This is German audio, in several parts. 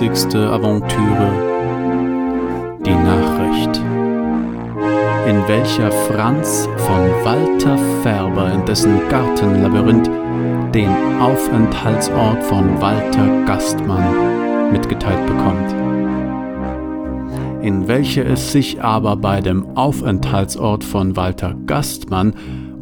20. Aventüre Die Nachricht, in welcher Franz von Walter Färber in dessen Gartenlabyrinth den Aufenthaltsort von Walter Gastmann mitgeteilt bekommt, in welcher es sich aber bei dem Aufenthaltsort von Walter Gastmann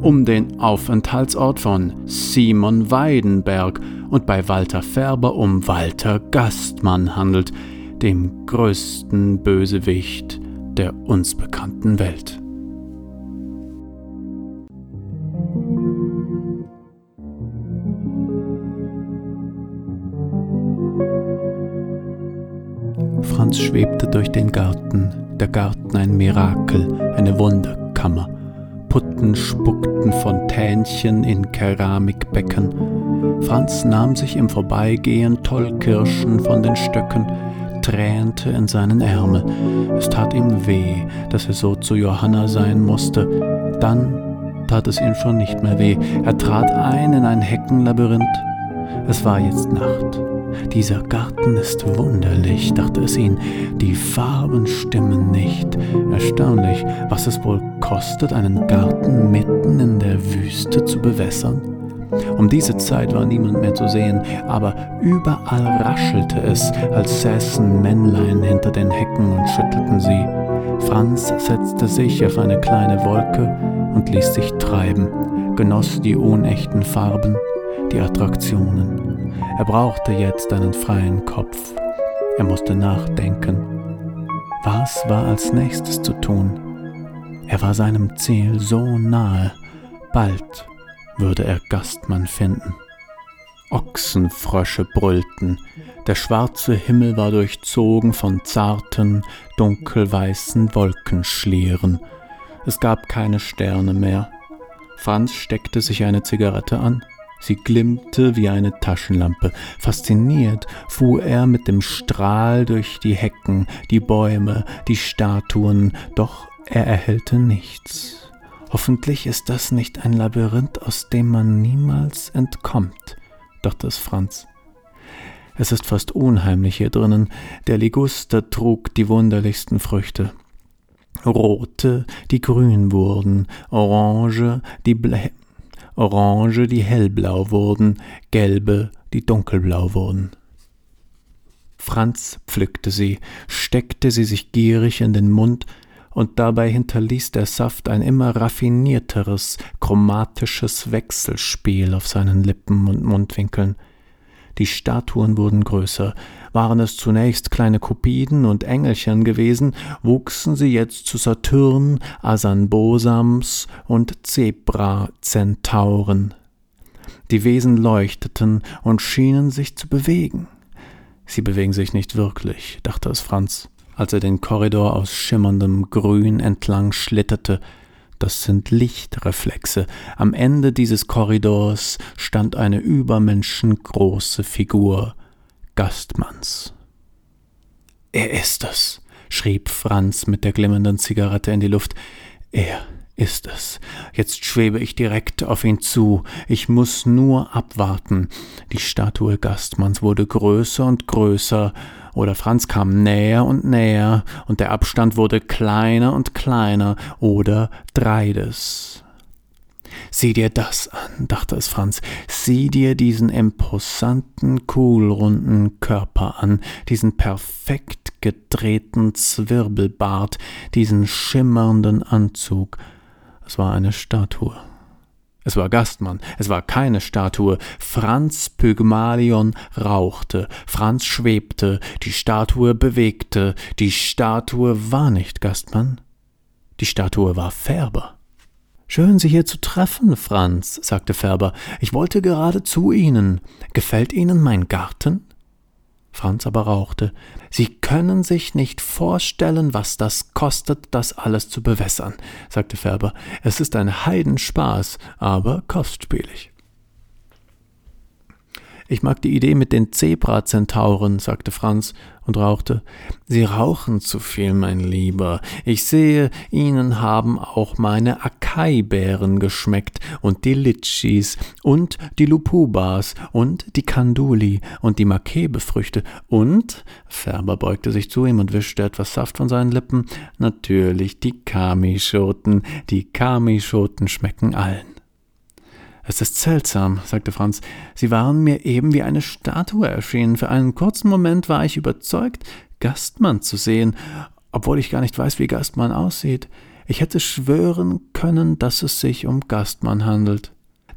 um den Aufenthaltsort von Simon Weidenberg und bei Walter Färber um Walter Gastmann handelt, dem größten Bösewicht der uns bekannten Welt. Franz schwebte durch den Garten, der Garten ein Mirakel, eine Wunderkammer. Putten spuckten Fontänchen in Keramikbecken. Franz nahm sich im Vorbeigehen Tollkirschen von den Stöcken, tränte in seinen Ärmel. Es tat ihm weh, dass er so zu Johanna sein musste. Dann tat es ihm schon nicht mehr weh. Er trat ein in ein Heckenlabyrinth. Es war jetzt Nacht. Dieser Garten ist wunderlich, dachte es ihn. Die Farben stimmen nicht. Erstaunlich, was es wohl kostet, einen Garten mitten in der Wüste zu bewässern. Um diese Zeit war niemand mehr zu sehen, aber überall raschelte es, als säßen Männlein hinter den Hecken und schüttelten sie. Franz setzte sich auf eine kleine Wolke und ließ sich treiben, genoss die unechten Farben, die Attraktionen. Er brauchte jetzt einen freien Kopf. Er musste nachdenken. Was war als nächstes zu tun? Er war seinem Ziel so nahe. Bald würde er Gastmann finden. Ochsenfrösche brüllten, der schwarze Himmel war durchzogen von zarten, dunkelweißen Wolkenschlieren. Es gab keine Sterne mehr. Franz steckte sich eine Zigarette an Sie glimmte wie eine Taschenlampe. Fasziniert fuhr er mit dem Strahl durch die Hecken, die Bäume, die Statuen, doch er erhellte nichts. Hoffentlich ist das nicht ein Labyrinth, aus dem man niemals entkommt, dachte es Franz. Es ist fast unheimlich hier drinnen. Der Liguster trug die wunderlichsten Früchte. Rote, die grün wurden, orange, die Blä orange, die hellblau wurden, gelbe, die dunkelblau wurden. Franz pflückte sie, steckte sie sich gierig in den Mund, und dabei hinterließ der Saft ein immer raffinierteres, chromatisches Wechselspiel auf seinen Lippen und Mundwinkeln. Die Statuen wurden größer. Waren es zunächst kleine Kupiden und Engelchen gewesen, wuchsen sie jetzt zu Saturn, Asanbosams und Zebra-Zentauren. Die Wesen leuchteten und schienen sich zu bewegen. Sie bewegen sich nicht wirklich, dachte es Franz, als er den Korridor aus schimmerndem Grün entlang schlitterte, das sind Lichtreflexe. Am Ende dieses Korridors stand eine übermenschengroße Figur Gastmanns. Er ist es, schrieb Franz mit der glimmenden Zigarette in die Luft. Er ist es. Jetzt schwebe ich direkt auf ihn zu. Ich muss nur abwarten. Die Statue Gastmanns wurde größer und größer, oder Franz kam näher und näher, und der Abstand wurde kleiner und kleiner, oder dreides. Sieh dir das an, dachte es Franz, sieh dir diesen imposanten, kuhlrunden Körper an, diesen perfekt gedrehten Zwirbelbart, diesen schimmernden Anzug. Es war eine Statue. Es war Gastmann, es war keine Statue. Franz Pygmalion rauchte, Franz schwebte, die Statue bewegte, die Statue war nicht Gastmann, die Statue war Färber. Schön, Sie hier zu treffen, Franz, sagte Färber. Ich wollte gerade zu Ihnen. Gefällt Ihnen mein Garten? Franz aber rauchte. Sie können sich nicht vorstellen, was das kostet, das alles zu bewässern, sagte Färber. Es ist ein Heidenspaß, aber kostspielig. Ich mag die Idee mit den Zebra-Zentauren, sagte Franz und rauchte. Sie rauchen zu viel, mein Lieber. Ich sehe, Ihnen haben auch meine Akai-Beeren geschmeckt und die Litschis und die Lupubas und die Kanduli und die Makebefrüchte und, Färber beugte sich zu ihm und wischte etwas Saft von seinen Lippen, natürlich die Kamischoten. Die Kamischoten schmecken allen. Es ist seltsam, sagte Franz. Sie waren mir eben wie eine Statue erschienen. Für einen kurzen Moment war ich überzeugt, Gastmann zu sehen, obwohl ich gar nicht weiß, wie Gastmann aussieht. Ich hätte schwören können, dass es sich um Gastmann handelt.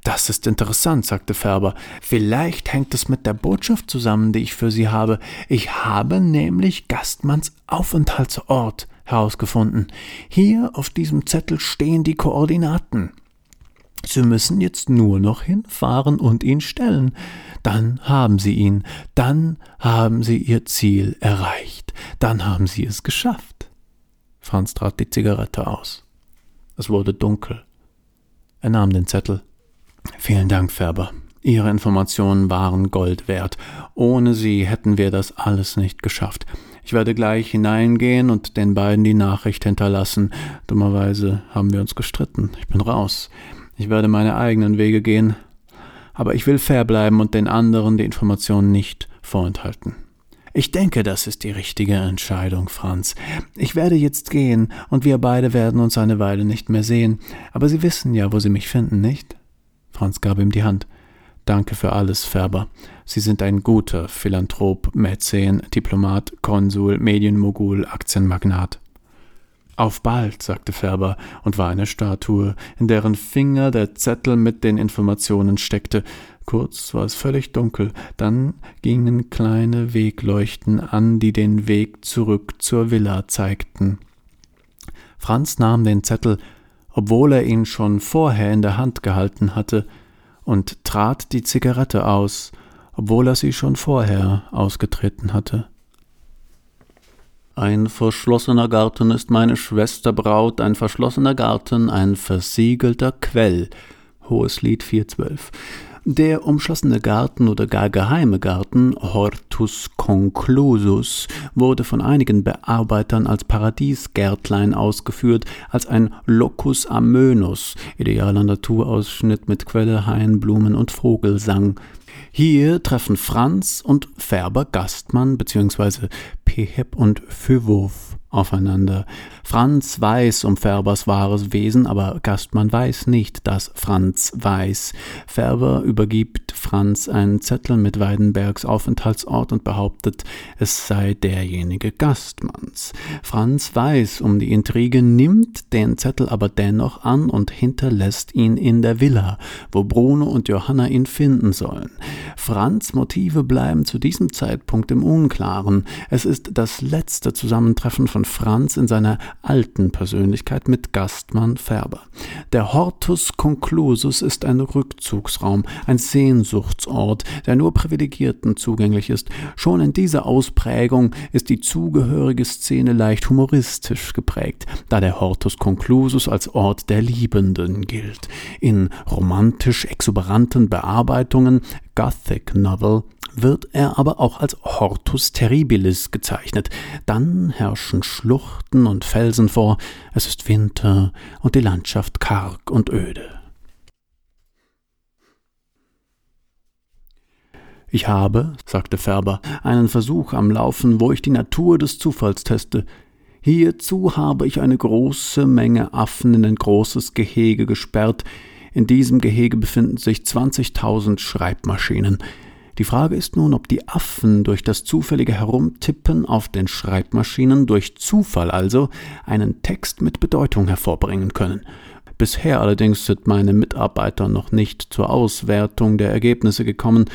Das ist interessant, sagte Färber. Vielleicht hängt es mit der Botschaft zusammen, die ich für Sie habe. Ich habe nämlich Gastmanns Aufenthaltsort herausgefunden. Hier auf diesem Zettel stehen die Koordinaten. Sie müssen jetzt nur noch hinfahren und ihn stellen. Dann haben Sie ihn, dann haben Sie Ihr Ziel erreicht, dann haben Sie es geschafft. Franz trat die Zigarette aus. Es wurde dunkel. Er nahm den Zettel. Vielen Dank, Färber. Ihre Informationen waren Gold wert. Ohne sie hätten wir das alles nicht geschafft. Ich werde gleich hineingehen und den beiden die Nachricht hinterlassen. Dummerweise haben wir uns gestritten. Ich bin raus. Ich werde meine eigenen Wege gehen, aber ich will fair bleiben und den anderen die Informationen nicht vorenthalten. Ich denke, das ist die richtige Entscheidung, Franz. Ich werde jetzt gehen, und wir beide werden uns eine Weile nicht mehr sehen, aber Sie wissen ja, wo Sie mich finden, nicht? Franz gab ihm die Hand. Danke für alles, Färber. Sie sind ein guter Philanthrop, Mäzen, Diplomat, Konsul, Medienmogul, Aktienmagnat. Auf bald, sagte Färber und war eine Statue, in deren Finger der Zettel mit den Informationen steckte. Kurz war es völlig dunkel, dann gingen kleine Wegleuchten an, die den Weg zurück zur Villa zeigten. Franz nahm den Zettel, obwohl er ihn schon vorher in der Hand gehalten hatte, und trat die Zigarette aus, obwohl er sie schon vorher ausgetreten hatte. Ein verschlossener Garten ist meine Schwester Braut, ein verschlossener Garten, ein versiegelter Quell. Hohes Lied 412. Der umschlossene Garten oder gar geheime Garten, Hortus conclusus, wurde von einigen Bearbeitern als Paradiesgärtlein ausgeführt, als ein Locus amönus, idealer Naturausschnitt mit Quelle, Hain, Blumen und Vogelsang. Hier treffen Franz und Färber Gastmann bzw. Peheb und Füwurf aufeinander. Franz weiß um Färbers wahres Wesen, aber Gastmann weiß nicht, dass Franz weiß. Färber übergibt Franz einen Zettel mit Weidenbergs Aufenthaltsort und behauptet, es sei derjenige Gastmanns. Franz weiß um die Intrige, nimmt den Zettel aber dennoch an und hinterlässt ihn in der Villa, wo Bruno und Johanna ihn finden sollen. Franz Motive bleiben zu diesem Zeitpunkt im Unklaren. Es ist das letzte Zusammentreffen von Franz in seiner alten Persönlichkeit mit Gastmann Färber. Der Hortus Conclusus ist ein Rückzugsraum, ein Sehnsuchtsort, der nur Privilegierten zugänglich ist. Schon in dieser Ausprägung ist die zugehörige Szene leicht humoristisch geprägt, da der Hortus Conclusus als Ort der Liebenden gilt. In romantisch exuberanten Bearbeitungen Gothic Novel wird er aber auch als Hortus Terribilis gezeichnet. Dann herrschen Schluchten und Felsen vor, es ist Winter und die Landschaft karg und öde. Ich habe, sagte Färber, einen Versuch am Laufen, wo ich die Natur des Zufalls teste. Hierzu habe ich eine große Menge Affen in ein großes Gehege gesperrt. In diesem Gehege befinden sich 20.000 Schreibmaschinen. Die Frage ist nun, ob die Affen durch das zufällige Herumtippen auf den Schreibmaschinen, durch Zufall also, einen Text mit Bedeutung hervorbringen können. Bisher allerdings sind meine Mitarbeiter noch nicht zur Auswertung der Ergebnisse gekommen,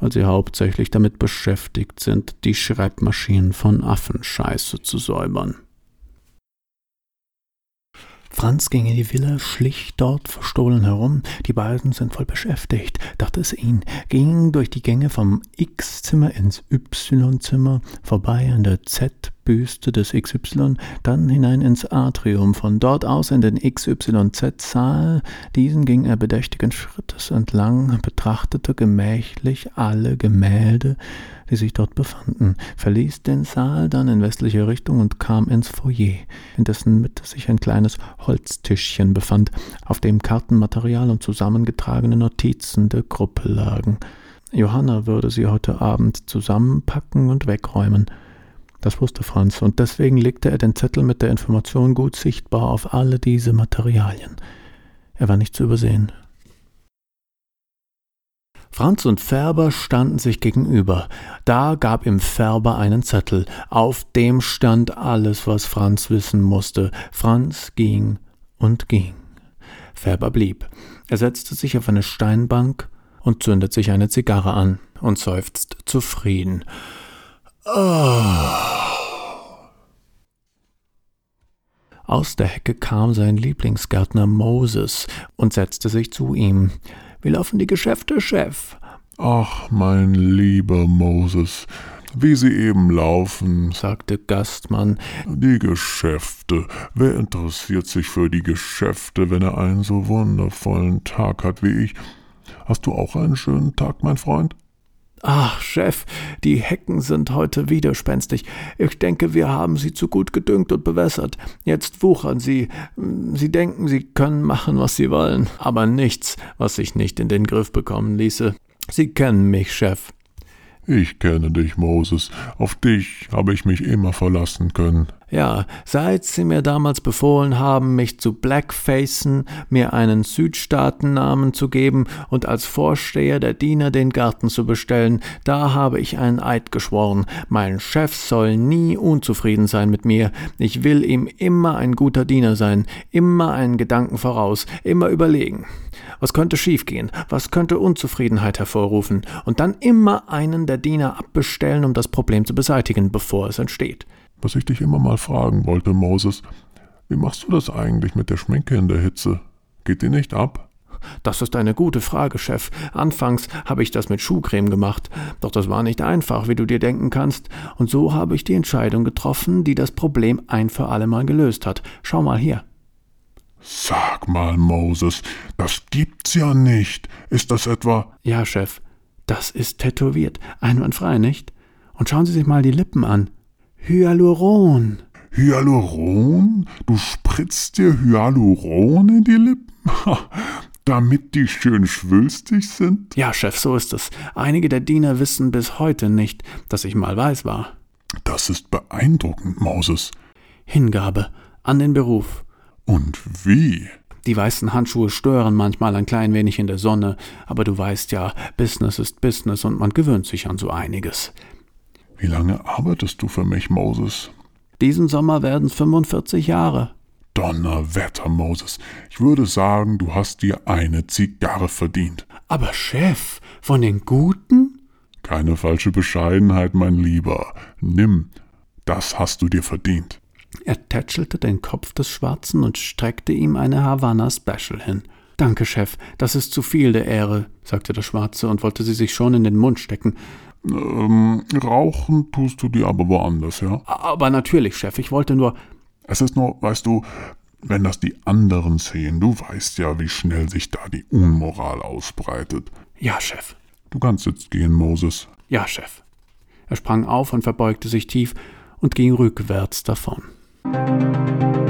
weil sie hauptsächlich damit beschäftigt sind, die Schreibmaschinen von Affenscheiße zu säubern. Franz ging in die Villa, schlich dort verstohlen herum. Die beiden sind voll beschäftigt, dachte es ihn, ging durch die Gänge vom X-Zimmer ins Y-Zimmer, vorbei an der Z Büste des XY, dann hinein ins Atrium, von dort aus in den XYZ-Saal. Diesen ging er bedächtigen Schrittes entlang, betrachtete gemächlich alle Gemälde, die sich dort befanden, verließ den Saal dann in westliche Richtung und kam ins Foyer, in dessen Mitte sich ein kleines Holztischchen befand, auf dem Kartenmaterial und zusammengetragene Notizen der Gruppe lagen. Johanna würde sie heute Abend zusammenpacken und wegräumen. Das wusste Franz, und deswegen legte er den Zettel mit der Information gut sichtbar auf alle diese Materialien. Er war nicht zu übersehen. Franz und Färber standen sich gegenüber. Da gab ihm Färber einen Zettel. Auf dem stand alles, was Franz wissen musste. Franz ging und ging. Färber blieb. Er setzte sich auf eine Steinbank und zündet sich eine Zigarre an und seufzt zufrieden. Oh. Aus der Hecke kam sein Lieblingsgärtner Moses und setzte sich zu ihm. Wie laufen die Geschäfte, Chef? Ach, mein lieber Moses, wie sie eben laufen, sagte Gastmann. Die Geschäfte. Wer interessiert sich für die Geschäfte, wenn er einen so wundervollen Tag hat wie ich? Hast du auch einen schönen Tag, mein Freund? Ach, Chef, die Hecken sind heute widerspenstig. Ich denke, wir haben sie zu gut gedüngt und bewässert. Jetzt wuchern sie. Sie denken, sie können machen, was sie wollen, aber nichts, was sich nicht in den Griff bekommen ließe. Sie kennen mich, Chef. Ich kenne dich, Moses. Auf dich habe ich mich immer verlassen können. Ja, seit Sie mir damals befohlen haben, mich zu blackfacen, mir einen Südstaatennamen zu geben und als Vorsteher der Diener den Garten zu bestellen, da habe ich einen Eid geschworen. Mein Chef soll nie unzufrieden sein mit mir. Ich will ihm immer ein guter Diener sein, immer einen Gedanken voraus, immer überlegen. Was könnte schiefgehen? Was könnte Unzufriedenheit hervorrufen? Und dann immer einen der Diener abbestellen, um das Problem zu beseitigen, bevor es entsteht. Was ich dich immer mal fragen wollte, Moses, wie machst du das eigentlich mit der Schminke in der Hitze? Geht die nicht ab? Das ist eine gute Frage, Chef. Anfangs habe ich das mit Schuhcreme gemacht, doch das war nicht einfach, wie du dir denken kannst, und so habe ich die Entscheidung getroffen, die das Problem ein für allemal gelöst hat. Schau mal hier. Sag mal, Moses, das gibt's ja nicht. Ist das etwa. Ja, Chef, das ist tätowiert. Einwandfrei, nicht? Und schauen Sie sich mal die Lippen an. Hyaluron. Hyaluron? Du spritzt dir Hyaluron in die Lippen? Damit die schön schwülstig sind? Ja, Chef, so ist es. Einige der Diener wissen bis heute nicht, dass ich mal weiß war. Das ist beeindruckend, Moses. Hingabe an den Beruf. Und wie? Die weißen Handschuhe stören manchmal ein klein wenig in der Sonne, aber du weißt ja, Business ist Business und man gewöhnt sich an so einiges. Wie lange arbeitest du für mich, Moses? Diesen Sommer werden es 45 Jahre. Donnerwetter, Moses. Ich würde sagen, du hast dir eine Zigarre verdient. Aber Chef, von den Guten? Keine falsche Bescheidenheit, mein Lieber. Nimm, das hast du dir verdient. Er tätschelte den Kopf des Schwarzen und streckte ihm eine Havanna Special hin. Danke, Chef, das ist zu viel der Ehre, sagte der Schwarze und wollte sie sich schon in den Mund stecken. Ähm, rauchen tust du dir aber woanders, ja? Aber natürlich, Chef, ich wollte nur. Es ist nur, weißt du, wenn das die anderen sehen, du weißt ja, wie schnell sich da die Unmoral ausbreitet. Ja, Chef. Du kannst jetzt gehen, Moses. Ja, Chef. Er sprang auf und verbeugte sich tief und ging rückwärts davon. Musik